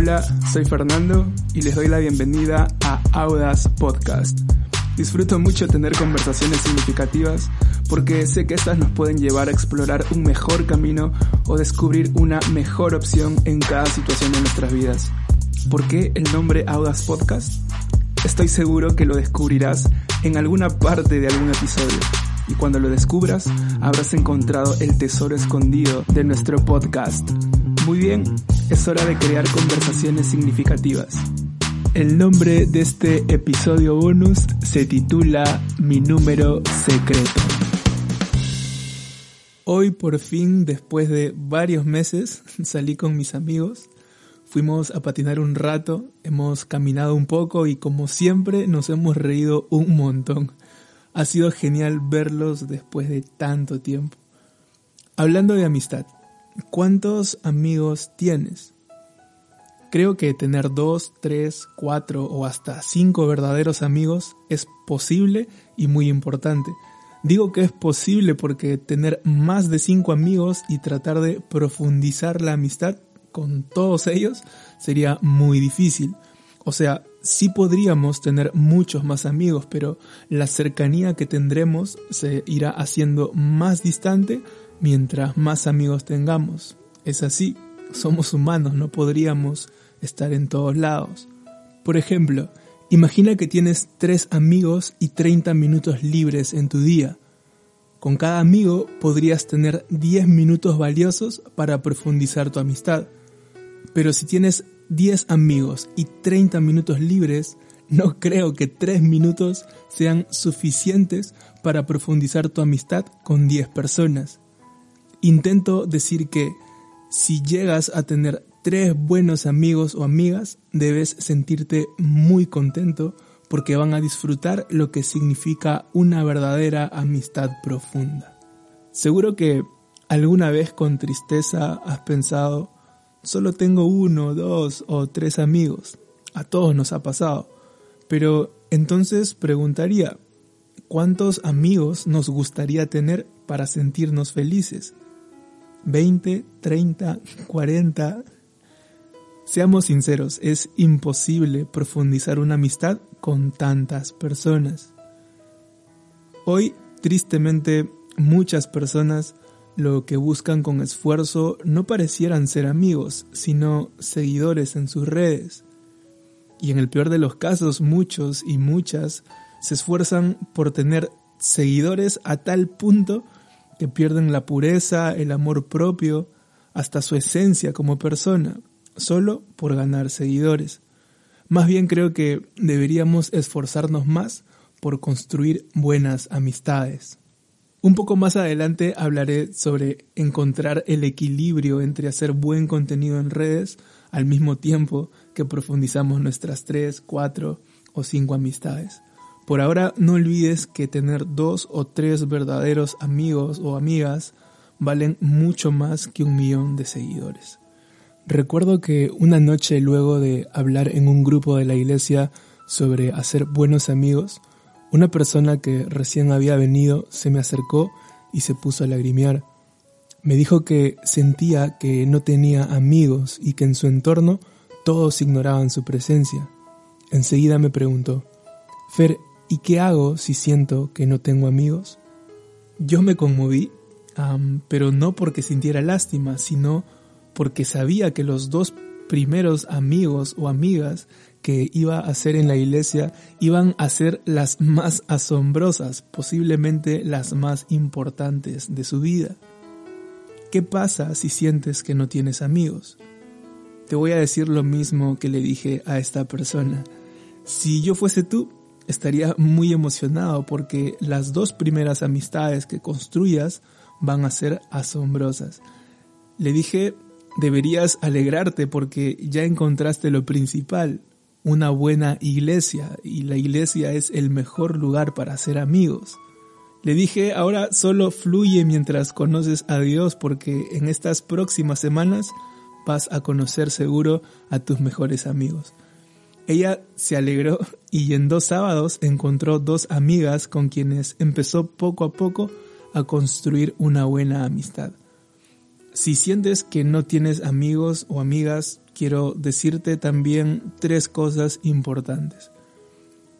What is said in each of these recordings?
Hola, soy Fernando y les doy la bienvenida a Audas Podcast. Disfruto mucho tener conversaciones significativas porque sé que estas nos pueden llevar a explorar un mejor camino o descubrir una mejor opción en cada situación de nuestras vidas. ¿Por qué el nombre Audas Podcast? Estoy seguro que lo descubrirás en alguna parte de algún episodio. Y cuando lo descubras, habrás encontrado el tesoro escondido de nuestro podcast. Muy bien, es hora de crear conversaciones significativas. El nombre de este episodio bonus se titula Mi número secreto. Hoy por fin, después de varios meses, salí con mis amigos. Fuimos a patinar un rato, hemos caminado un poco y como siempre nos hemos reído un montón. Ha sido genial verlos después de tanto tiempo. Hablando de amistad, ¿Cuántos amigos tienes? Creo que tener dos, tres, cuatro o hasta cinco verdaderos amigos es posible y muy importante. Digo que es posible porque tener más de cinco amigos y tratar de profundizar la amistad con todos ellos sería muy difícil. O sea, sí podríamos tener muchos más amigos, pero la cercanía que tendremos se irá haciendo más distante mientras más amigos tengamos. Es así, somos humanos, no podríamos estar en todos lados. Por ejemplo, imagina que tienes tres amigos y 30 minutos libres en tu día. Con cada amigo podrías tener 10 minutos valiosos para profundizar tu amistad. Pero si tienes 10 amigos y 30 minutos libres, no creo que 3 minutos sean suficientes para profundizar tu amistad con 10 personas. Intento decir que si llegas a tener tres buenos amigos o amigas, debes sentirte muy contento porque van a disfrutar lo que significa una verdadera amistad profunda. Seguro que alguna vez con tristeza has pensado, solo tengo uno, dos o tres amigos. A todos nos ha pasado. Pero entonces preguntaría, ¿cuántos amigos nos gustaría tener para sentirnos felices? 20, 30, 40. Seamos sinceros, es imposible profundizar una amistad con tantas personas. Hoy, tristemente, muchas personas lo que buscan con esfuerzo no parecieran ser amigos, sino seguidores en sus redes. Y en el peor de los casos, muchos y muchas se esfuerzan por tener seguidores a tal punto que pierden la pureza, el amor propio, hasta su esencia como persona, solo por ganar seguidores. Más bien creo que deberíamos esforzarnos más por construir buenas amistades. Un poco más adelante hablaré sobre encontrar el equilibrio entre hacer buen contenido en redes al mismo tiempo que profundizamos nuestras tres, cuatro o cinco amistades. Por ahora no olvides que tener dos o tres verdaderos amigos o amigas valen mucho más que un millón de seguidores. Recuerdo que una noche luego de hablar en un grupo de la iglesia sobre hacer buenos amigos, una persona que recién había venido se me acercó y se puso a lagrimear. Me dijo que sentía que no tenía amigos y que en su entorno todos ignoraban su presencia. Enseguida me preguntó, Fer, ¿Y qué hago si siento que no tengo amigos? Yo me conmoví, pero no porque sintiera lástima, sino porque sabía que los dos primeros amigos o amigas que iba a hacer en la iglesia iban a ser las más asombrosas, posiblemente las más importantes de su vida. ¿Qué pasa si sientes que no tienes amigos? Te voy a decir lo mismo que le dije a esta persona. Si yo fuese tú, estaría muy emocionado porque las dos primeras amistades que construyas van a ser asombrosas. Le dije, deberías alegrarte porque ya encontraste lo principal, una buena iglesia, y la iglesia es el mejor lugar para hacer amigos. Le dije, ahora solo fluye mientras conoces a Dios porque en estas próximas semanas vas a conocer seguro a tus mejores amigos. Ella se alegró y en dos sábados encontró dos amigas con quienes empezó poco a poco a construir una buena amistad. Si sientes que no tienes amigos o amigas, quiero decirte también tres cosas importantes.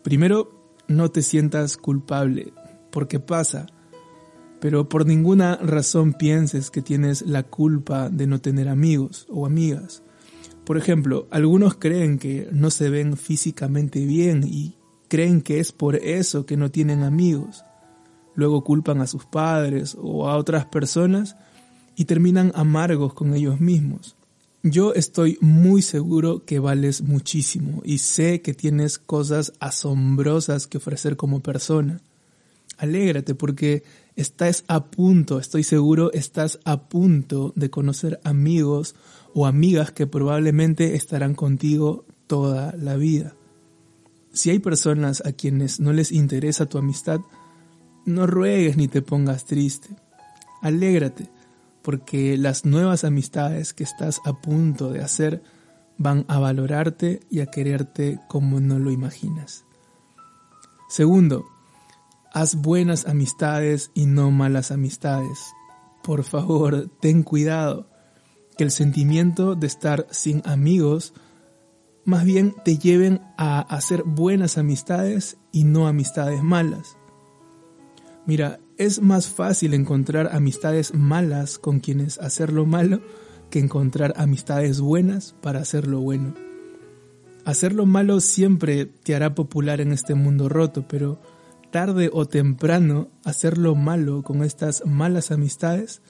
Primero, no te sientas culpable, porque pasa, pero por ninguna razón pienses que tienes la culpa de no tener amigos o amigas. Por ejemplo, algunos creen que no se ven físicamente bien y creen que es por eso que no tienen amigos. Luego culpan a sus padres o a otras personas y terminan amargos con ellos mismos. Yo estoy muy seguro que vales muchísimo y sé que tienes cosas asombrosas que ofrecer como persona. Alégrate porque estás a punto, estoy seguro, estás a punto de conocer amigos o amigas que probablemente estarán contigo toda la vida. Si hay personas a quienes no les interesa tu amistad, no ruegues ni te pongas triste. Alégrate, porque las nuevas amistades que estás a punto de hacer van a valorarte y a quererte como no lo imaginas. Segundo, haz buenas amistades y no malas amistades. Por favor, ten cuidado, que el sentimiento de estar sin amigos más bien te lleven a hacer buenas amistades y no amistades malas. Mira, es más fácil encontrar amistades malas con quienes hacer lo malo que encontrar amistades buenas para hacer lo bueno. Hacer lo malo siempre te hará popular en este mundo roto, pero tarde o temprano hacer lo malo con estas malas amistades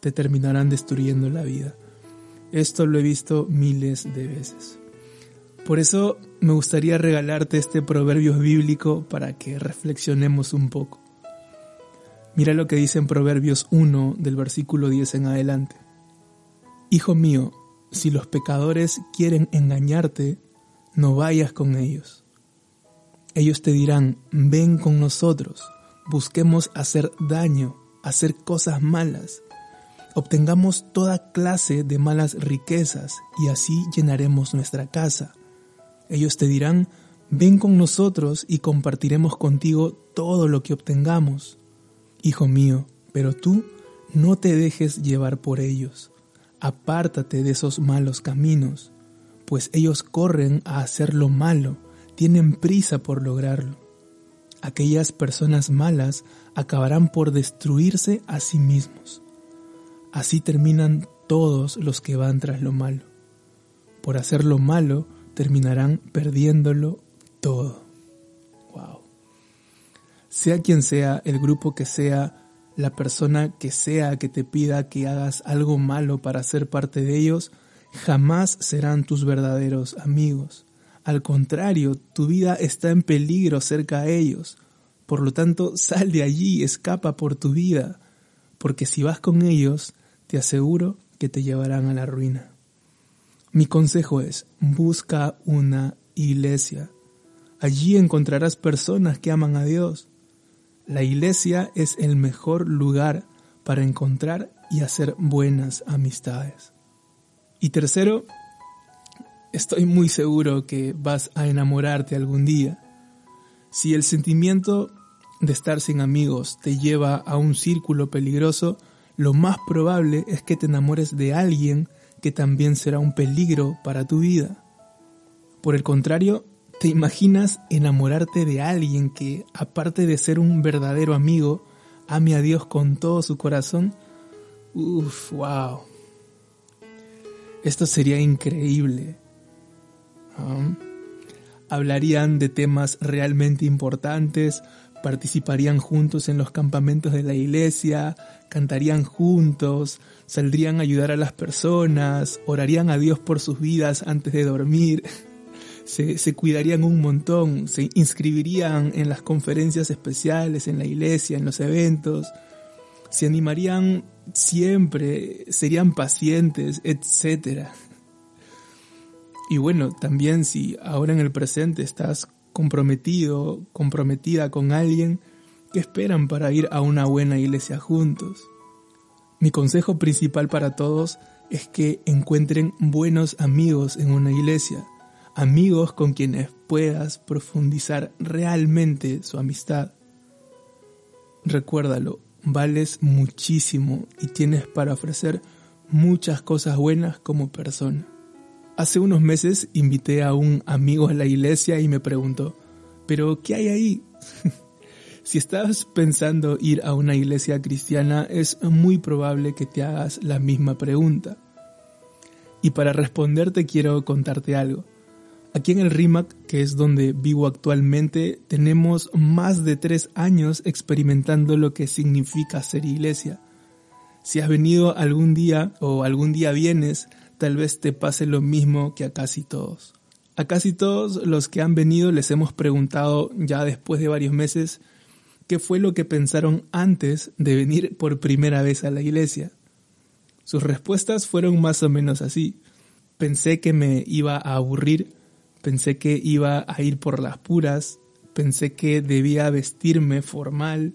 te terminarán destruyendo la vida. Esto lo he visto miles de veces. Por eso me gustaría regalarte este proverbio bíblico para que reflexionemos un poco. Mira lo que dice en Proverbios 1 del versículo 10 en adelante. Hijo mío, si los pecadores quieren engañarte, no vayas con ellos. Ellos te dirán, ven con nosotros, busquemos hacer daño, hacer cosas malas, obtengamos toda clase de malas riquezas y así llenaremos nuestra casa. Ellos te dirán, ven con nosotros y compartiremos contigo todo lo que obtengamos. Hijo mío, pero tú no te dejes llevar por ellos. Apártate de esos malos caminos, pues ellos corren a hacer lo malo, tienen prisa por lograrlo. Aquellas personas malas acabarán por destruirse a sí mismos. Así terminan todos los que van tras lo malo. Por hacer lo malo terminarán perdiéndolo todo sea quien sea, el grupo que sea, la persona que sea que te pida que hagas algo malo para ser parte de ellos, jamás serán tus verdaderos amigos. Al contrario, tu vida está en peligro cerca a ellos. Por lo tanto, sal de allí, escapa por tu vida, porque si vas con ellos, te aseguro que te llevarán a la ruina. Mi consejo es, busca una iglesia. Allí encontrarás personas que aman a Dios, la iglesia es el mejor lugar para encontrar y hacer buenas amistades. Y tercero, estoy muy seguro que vas a enamorarte algún día. Si el sentimiento de estar sin amigos te lleva a un círculo peligroso, lo más probable es que te enamores de alguien que también será un peligro para tu vida. Por el contrario, ¿Te imaginas enamorarte de alguien que, aparte de ser un verdadero amigo, ame a Dios con todo su corazón? Uf, wow. Esto sería increíble. Hablarían de temas realmente importantes, participarían juntos en los campamentos de la iglesia, cantarían juntos, saldrían a ayudar a las personas, orarían a Dios por sus vidas antes de dormir se, cuidarían un montón, se inscribirían en las conferencias especiales, en la iglesia, en los eventos, se animarían siempre, serían pacientes, etc. Y bueno, también si ahora en el presente estás comprometido, comprometida con alguien, ¿qué esperan para ir a una buena iglesia juntos? Mi consejo principal para todos es que encuentren buenos amigos en una iglesia amigos con quienes puedas profundizar realmente su amistad. Recuérdalo, vales muchísimo y tienes para ofrecer muchas cosas buenas como persona. Hace unos meses invité a un amigo a la iglesia y me preguntó, ¿pero qué hay ahí? si estás pensando ir a una iglesia cristiana, es muy probable que te hagas la misma pregunta. Y para responderte quiero contarte algo. Aquí en el RIMAC, que es donde vivo actualmente, tenemos más de tres años experimentando lo que significa ser iglesia. Si has venido algún día o algún día vienes, tal vez te pase lo mismo que a casi todos. A casi todos los que han venido les hemos preguntado ya después de varios meses qué fue lo que pensaron antes de venir por primera vez a la iglesia. Sus respuestas fueron más o menos así. Pensé que me iba a aburrir pensé que iba a ir por las puras, pensé que debía vestirme formal,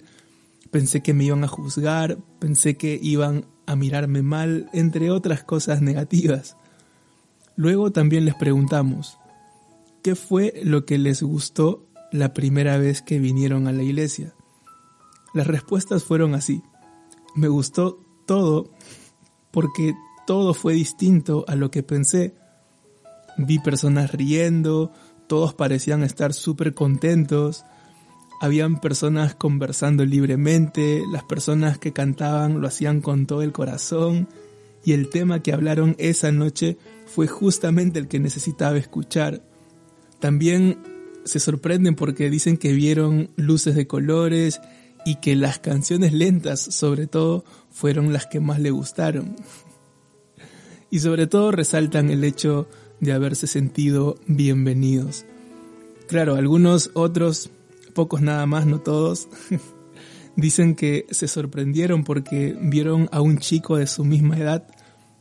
pensé que me iban a juzgar, pensé que iban a mirarme mal, entre otras cosas negativas. Luego también les preguntamos, ¿qué fue lo que les gustó la primera vez que vinieron a la iglesia? Las respuestas fueron así. Me gustó todo porque todo fue distinto a lo que pensé vi personas riendo, todos parecían estar súper contentos, habían personas conversando libremente, las personas que cantaban lo hacían con todo el corazón y el tema que hablaron esa noche fue justamente el que necesitaba escuchar. También se sorprenden porque dicen que vieron luces de colores y que las canciones lentas sobre todo fueron las que más le gustaron. Y sobre todo resaltan el hecho de haberse sentido bienvenidos. Claro, algunos otros, pocos nada más, no todos, dicen que se sorprendieron porque vieron a un chico de su misma edad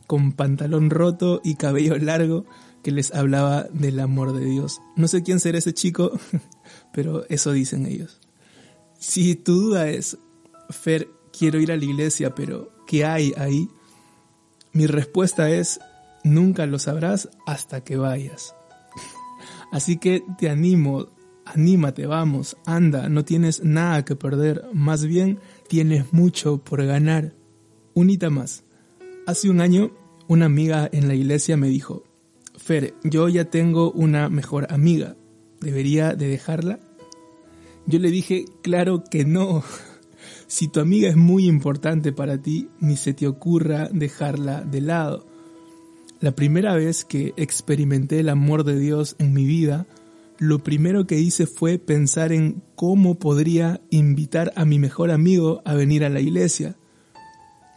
con pantalón roto y cabello largo que les hablaba del amor de Dios. No sé quién será ese chico, pero eso dicen ellos. Si tu duda es, Fer, quiero ir a la iglesia, pero ¿qué hay ahí? Mi respuesta es, nunca lo sabrás hasta que vayas. Así que te animo, anímate, vamos, anda, no tienes nada que perder, más bien tienes mucho por ganar. Unita más. Hace un año, una amiga en la iglesia me dijo, Fer, yo ya tengo una mejor amiga, ¿debería de dejarla? Yo le dije, claro que no. Si tu amiga es muy importante para ti, ni se te ocurra dejarla de lado. La primera vez que experimenté el amor de Dios en mi vida, lo primero que hice fue pensar en cómo podría invitar a mi mejor amigo a venir a la iglesia.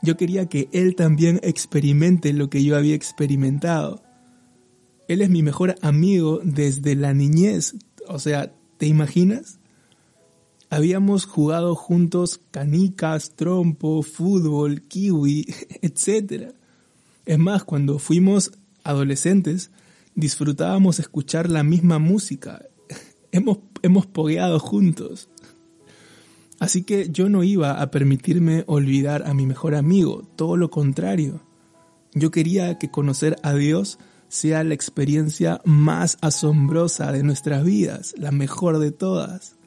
Yo quería que él también experimente lo que yo había experimentado. Él es mi mejor amigo desde la niñez. O sea, ¿te imaginas? Habíamos jugado juntos canicas, trompo, fútbol, kiwi, etc. Es más, cuando fuimos adolescentes, disfrutábamos escuchar la misma música. hemos, hemos pogueado juntos. Así que yo no iba a permitirme olvidar a mi mejor amigo, todo lo contrario. Yo quería que conocer a Dios sea la experiencia más asombrosa de nuestras vidas, la mejor de todas.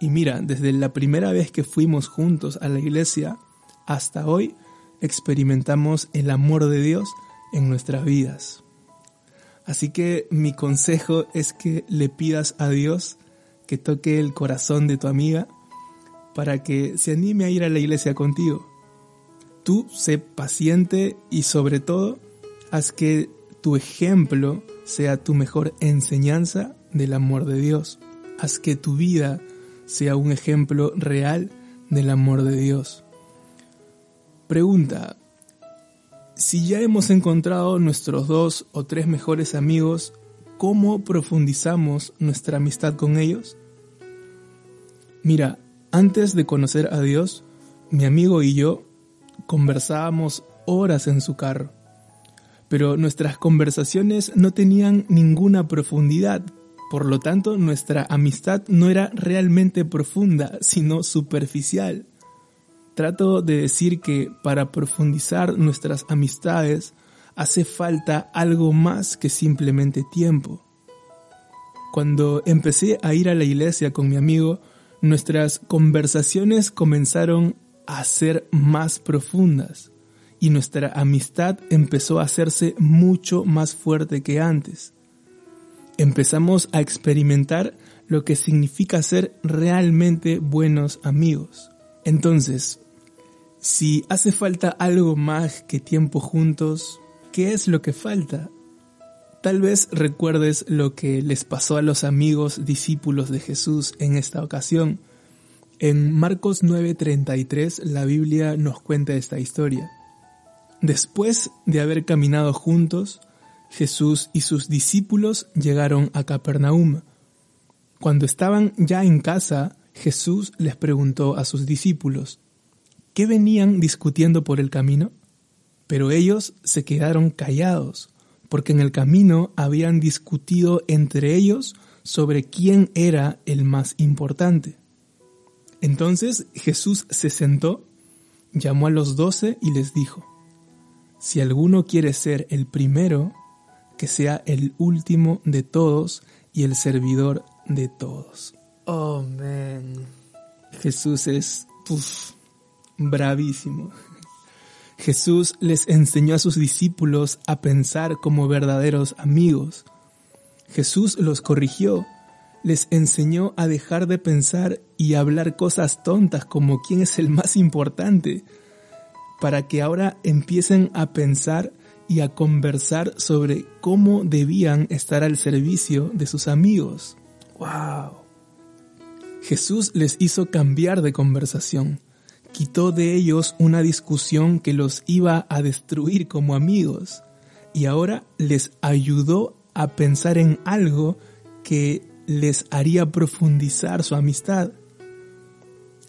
Y mira, desde la primera vez que fuimos juntos a la iglesia hasta hoy, experimentamos el amor de Dios en nuestras vidas. Así que mi consejo es que le pidas a Dios que toque el corazón de tu amiga para que se anime a ir a la iglesia contigo. Tú sé paciente y sobre todo haz que tu ejemplo sea tu mejor enseñanza del amor de Dios. Haz que tu vida sea un ejemplo real del amor de Dios. Pregunta, si ya hemos encontrado nuestros dos o tres mejores amigos, ¿cómo profundizamos nuestra amistad con ellos? Mira, antes de conocer a Dios, mi amigo y yo conversábamos horas en su carro, pero nuestras conversaciones no tenían ninguna profundidad, por lo tanto nuestra amistad no era realmente profunda, sino superficial. Trato de decir que para profundizar nuestras amistades hace falta algo más que simplemente tiempo. Cuando empecé a ir a la iglesia con mi amigo, nuestras conversaciones comenzaron a ser más profundas y nuestra amistad empezó a hacerse mucho más fuerte que antes. Empezamos a experimentar lo que significa ser realmente buenos amigos. Entonces, si hace falta algo más que tiempo juntos, ¿qué es lo que falta? Tal vez recuerdes lo que les pasó a los amigos discípulos de Jesús en esta ocasión. En Marcos 9:33 la Biblia nos cuenta esta historia. Después de haber caminado juntos, Jesús y sus discípulos llegaron a Capernaum. Cuando estaban ya en casa, Jesús les preguntó a sus discípulos, ¿qué venían discutiendo por el camino? Pero ellos se quedaron callados, porque en el camino habían discutido entre ellos sobre quién era el más importante. Entonces Jesús se sentó, llamó a los doce y les dijo, si alguno quiere ser el primero, que sea el último de todos y el servidor de todos. Oh, man. Jesús es bravísimo. Jesús les enseñó a sus discípulos a pensar como verdaderos amigos. Jesús los corrigió, les enseñó a dejar de pensar y hablar cosas tontas como quién es el más importante, para que ahora empiecen a pensar y a conversar sobre cómo debían estar al servicio de sus amigos. ¡Wow! Jesús les hizo cambiar de conversación, quitó de ellos una discusión que los iba a destruir como amigos y ahora les ayudó a pensar en algo que les haría profundizar su amistad.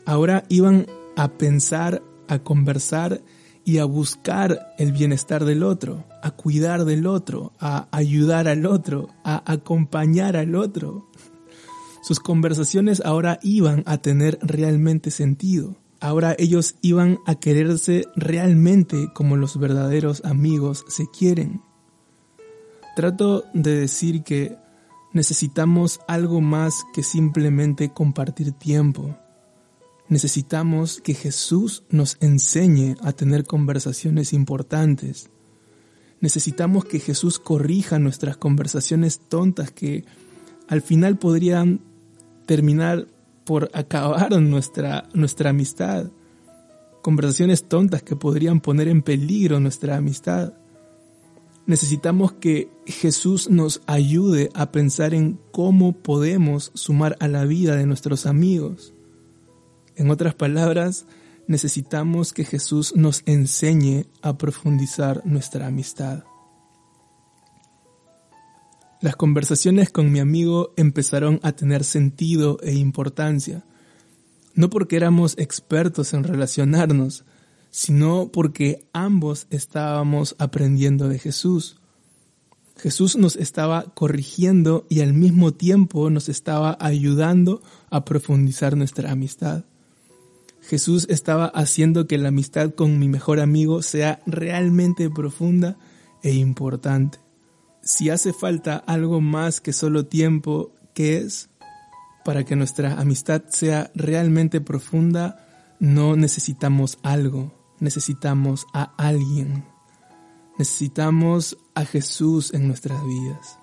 Ahora iban a pensar a conversar y a buscar el bienestar del otro, a cuidar del otro, a ayudar al otro, a acompañar al otro. Sus conversaciones ahora iban a tener realmente sentido. Ahora ellos iban a quererse realmente como los verdaderos amigos se quieren. Trato de decir que necesitamos algo más que simplemente compartir tiempo, necesitamos que Jesús nos enseñe a tener conversaciones importantes. Necesitamos que Jesús corrija nuestras conversaciones tontas que al final podrían terminar por acabar nuestra, nuestra amistad. Conversaciones tontas que podrían poner en peligro nuestra amistad. Necesitamos que Jesús nos ayude a pensar en cómo podemos sumar a la vida de nuestros amigos. En otras palabras, necesitamos que Jesús nos enseñe a profundizar nuestra amistad. Las conversaciones con mi amigo empezaron a tener sentido e importancia, no porque éramos expertos en relacionarnos, sino porque ambos estábamos aprendiendo de Jesús. Jesús nos estaba corrigiendo y al mismo tiempo nos estaba ayudando a profundizar nuestra amistad. Jesús estaba haciendo que la amistad con mi mejor amigo sea realmente profunda e importante. Si hace falta algo más que solo tiempo, ¿qué es? Para que nuestra amistad sea realmente profunda, no necesitamos algo, necesitamos a alguien. Necesitamos a Jesús en nuestras vidas.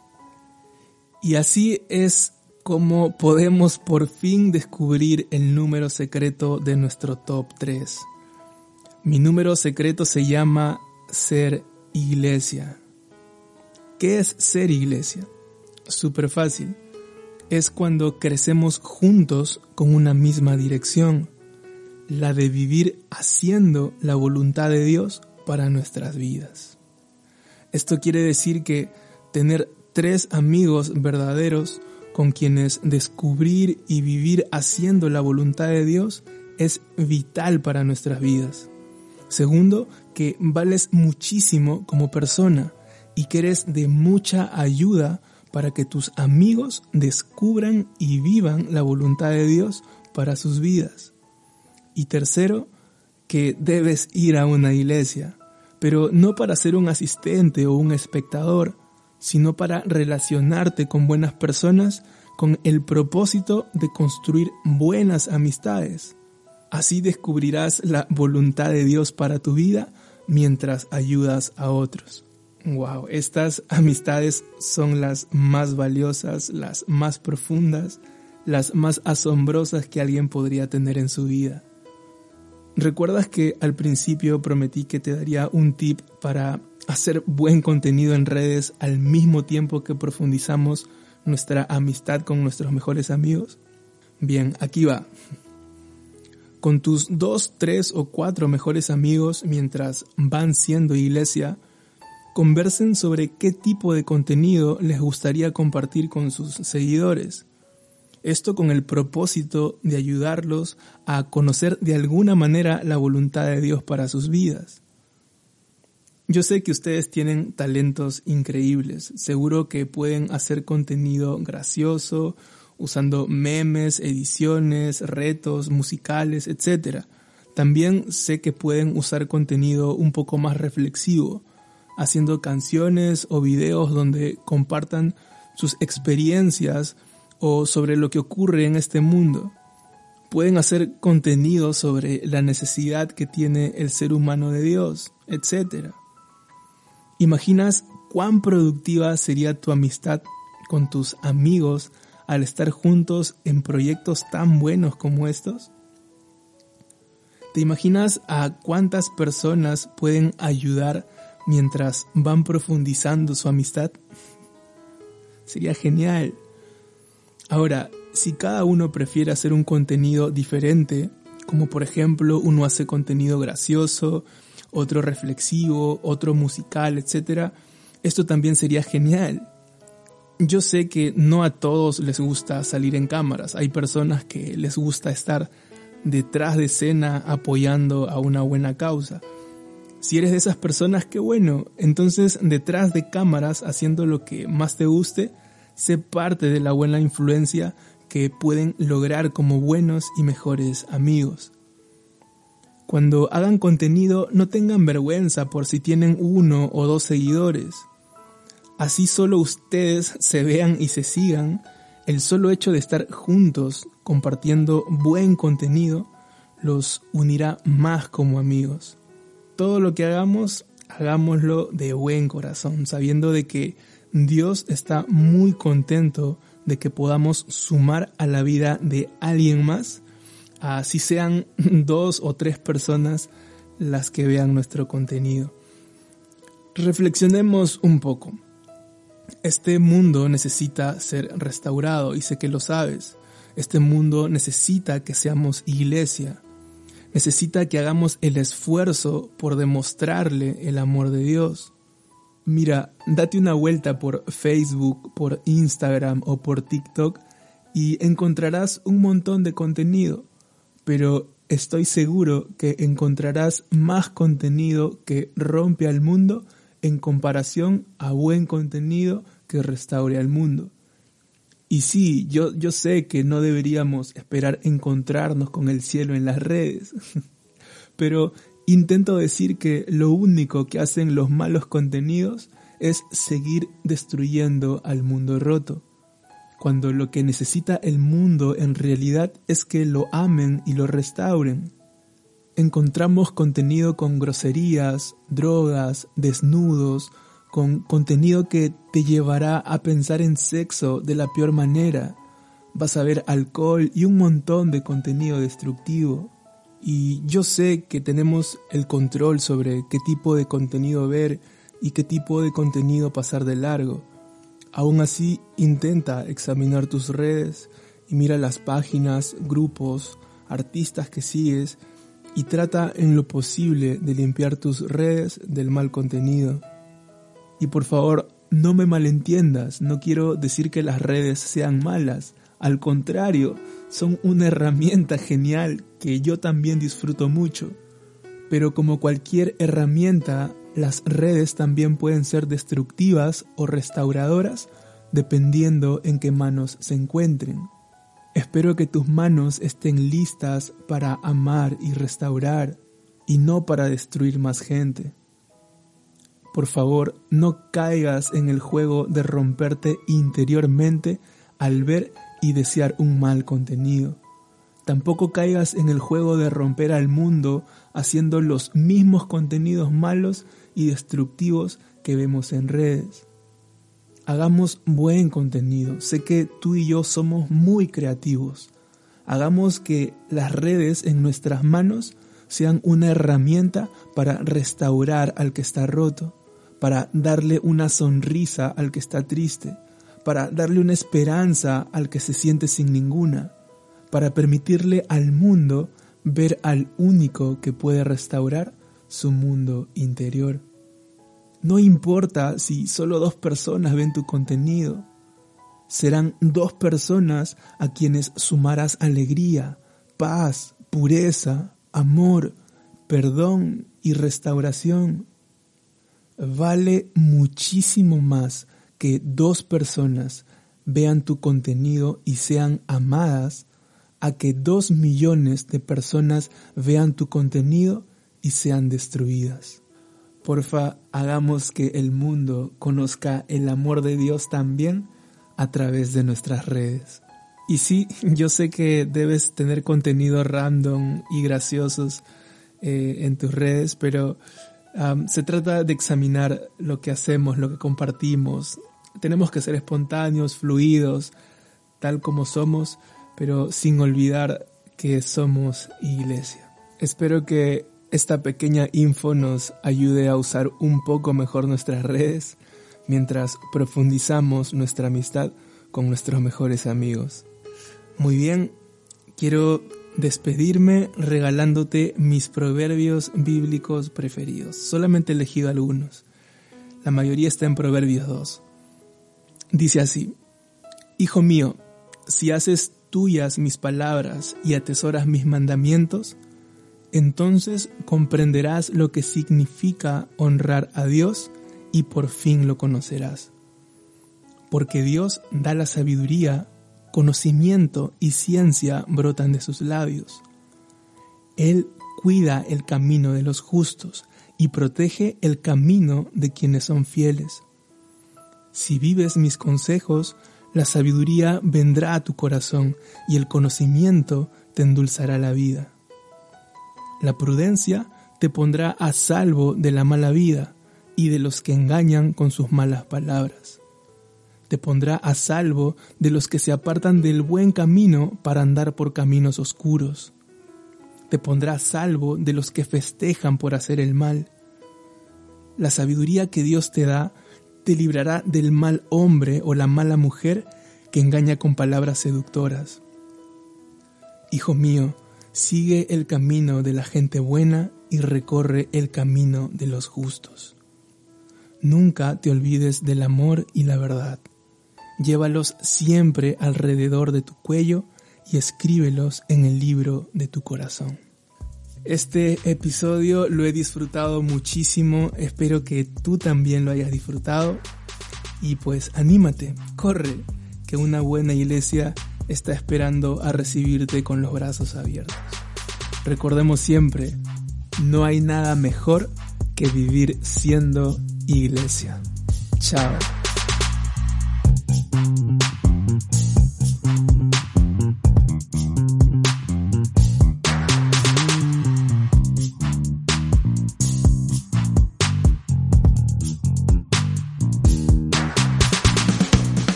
Y así es cómo podemos por fin descubrir el número secreto de nuestro top 3. Mi número secreto se llama ser iglesia. ¿Qué es ser iglesia? Súper fácil. Es cuando crecemos juntos con una misma dirección, la de vivir haciendo la voluntad de Dios para nuestras vidas. Esto quiere decir que tener tres amigos verdaderos con quienes descubrir y vivir haciendo la voluntad de Dios es vital para nuestras vidas. Segundo, que vales muchísimo como persona y que eres de mucha ayuda para que tus amigos descubran y vivan la voluntad de Dios para sus vidas. Y tercero, que debes ir a una iglesia, pero no para ser un asistente o un espectador, sino para relacionarte con buenas personas con el propósito de construir buenas amistades. Así descubrirás la voluntad de Dios para tu vida mientras ayudas a otros. Wow, estas amistades son las más valiosas, las más profundas, las más asombrosas que alguien podría tener en su vida. ¿Recuerdas que al principio prometí que te daría un tip para hacer buen contenido en redes al mismo tiempo que profundizamos nuestra amistad con nuestros mejores amigos? Bien, aquí va. Con tus dos, tres o cuatro mejores amigos mientras van siendo iglesia, conversen sobre qué tipo de contenido les gustaría compartir con sus seguidores. Esto con el propósito de ayudarlos a conocer de alguna manera la voluntad de Dios para sus vidas. Yo sé que ustedes tienen talentos increíbles, seguro que pueden hacer contenido gracioso, usando memes, ediciones, retos musicales, etc. También sé que pueden usar contenido un poco más reflexivo, haciendo canciones o videos donde compartan sus experiencias o sobre lo que ocurre en este mundo. Pueden hacer contenido sobre la necesidad que tiene el ser humano de Dios, etc. ¿Imaginas cuán productiva sería tu amistad con tus amigos al estar juntos en proyectos tan buenos como estos? ¿Te imaginas a cuántas personas pueden ayudar mientras van profundizando su amistad? Sería genial. Ahora, si cada uno prefiere hacer un contenido diferente, como por ejemplo uno hace contenido gracioso, otro reflexivo, otro musical, etc., esto también sería genial. Yo sé que no a todos les gusta salir en cámaras, hay personas que les gusta estar detrás de escena apoyando a una buena causa. Si eres de esas personas, qué bueno, entonces detrás de cámaras haciendo lo que más te guste, sé parte de la buena influencia que pueden lograr como buenos y mejores amigos. Cuando hagan contenido no tengan vergüenza por si tienen uno o dos seguidores. Así solo ustedes se vean y se sigan, el solo hecho de estar juntos compartiendo buen contenido los unirá más como amigos. Todo lo que hagamos, hagámoslo de buen corazón, sabiendo de que Dios está muy contento de que podamos sumar a la vida de alguien más así sean dos o tres personas las que vean nuestro contenido. Reflexionemos un poco. Este mundo necesita ser restaurado y sé que lo sabes. Este mundo necesita que seamos iglesia. Necesita que hagamos el esfuerzo por demostrarle el amor de Dios. Mira, date una vuelta por Facebook, por Instagram o por TikTok y encontrarás un montón de contenido pero estoy seguro que encontrarás más contenido que rompe al mundo en comparación a buen contenido que restaure al mundo. Y sí, yo, yo sé que no deberíamos esperar encontrarnos con el cielo en las redes, pero intento decir que lo único que hacen los malos contenidos es seguir destruyendo al mundo roto cuando lo que necesita el mundo en realidad es que lo amen y lo restauren. Encontramos contenido con groserías, drogas, desnudos, con contenido que te llevará a pensar en sexo de la peor manera. Vas a ver alcohol y un montón de contenido destructivo. Y yo sé que tenemos el control sobre qué tipo de contenido ver y qué tipo de contenido pasar de largo Aún así, intenta examinar tus redes y mira las páginas, grupos, artistas que sigues y trata en lo posible de limpiar tus redes del mal contenido. Y por favor, no me malentiendas, no quiero decir que las redes sean malas, al contrario, son una herramienta genial que yo también disfruto mucho. Pero como cualquier herramienta, las redes también pueden ser destructivas o restauradoras dependiendo en qué manos se encuentren. Espero que tus manos estén listas para amar y restaurar y no para destruir más gente. Por favor, no caigas en el juego de romperte interiormente al ver y desear un mal contenido. Tampoco caigas en el juego de romper al mundo haciendo los mismos contenidos malos y destructivos que vemos en redes. Hagamos buen contenido. Sé que tú y yo somos muy creativos. Hagamos que las redes en nuestras manos sean una herramienta para restaurar al que está roto, para darle una sonrisa al que está triste, para darle una esperanza al que se siente sin ninguna, para permitirle al mundo ver al único que puede restaurar su mundo interior. No importa si solo dos personas ven tu contenido, serán dos personas a quienes sumarás alegría, paz, pureza, amor, perdón y restauración. Vale muchísimo más que dos personas vean tu contenido y sean amadas a que dos millones de personas vean tu contenido y sean destruidas. Porfa, hagamos que el mundo conozca el amor de Dios también a través de nuestras redes. Y sí, yo sé que debes tener contenido random y graciosos eh, en tus redes, pero se trata de examinar lo que hacemos, lo que compartimos. Tenemos que ser espontáneos, fluidos, tal como somos, pero sin olvidar que somos iglesia. Espero que esta pequeña info nos ayude a usar un poco mejor nuestras redes mientras profundizamos nuestra amistad con nuestros mejores amigos. Muy bien, quiero despedirme regalándote mis proverbios bíblicos preferidos. Solamente he elegido algunos. La mayoría está en Proverbios 2. Dice así, Hijo mío, si haces tuyas mis palabras y atesoras mis mandamientos, entonces comprenderás lo que significa honrar a Dios y por fin lo conocerás. Porque Dios da la sabiduría, conocimiento y ciencia brotan de sus labios. Él cuida el camino de los justos y protege el camino de quienes son fieles. Si vives mis consejos, la sabiduría vendrá a tu corazón y el conocimiento te endulzará la vida. La prudencia te pondrá a salvo de la mala vida y de los que engañan con sus malas palabras. Te pondrá a salvo de los que se apartan del buen camino para andar por caminos oscuros. Te pondrá a salvo de los que festejan por hacer el mal. La sabiduría que Dios te da te librará del mal hombre o la mala mujer que engaña con palabras seductoras. Hijo mío, sigue el camino de la gente buena y recorre el camino de los justos. Nunca te olvides del amor y la verdad. Llévalos siempre alrededor de tu cuello y escríbelos en el libro de tu corazón. Este episodio lo he disfrutado muchísimo, espero que tú también lo hayas disfrutado y pues anímate, corre, que una buena iglesia está esperando a recibirte con los brazos abiertos. Recordemos siempre, no hay nada mejor que vivir siendo iglesia. Chao.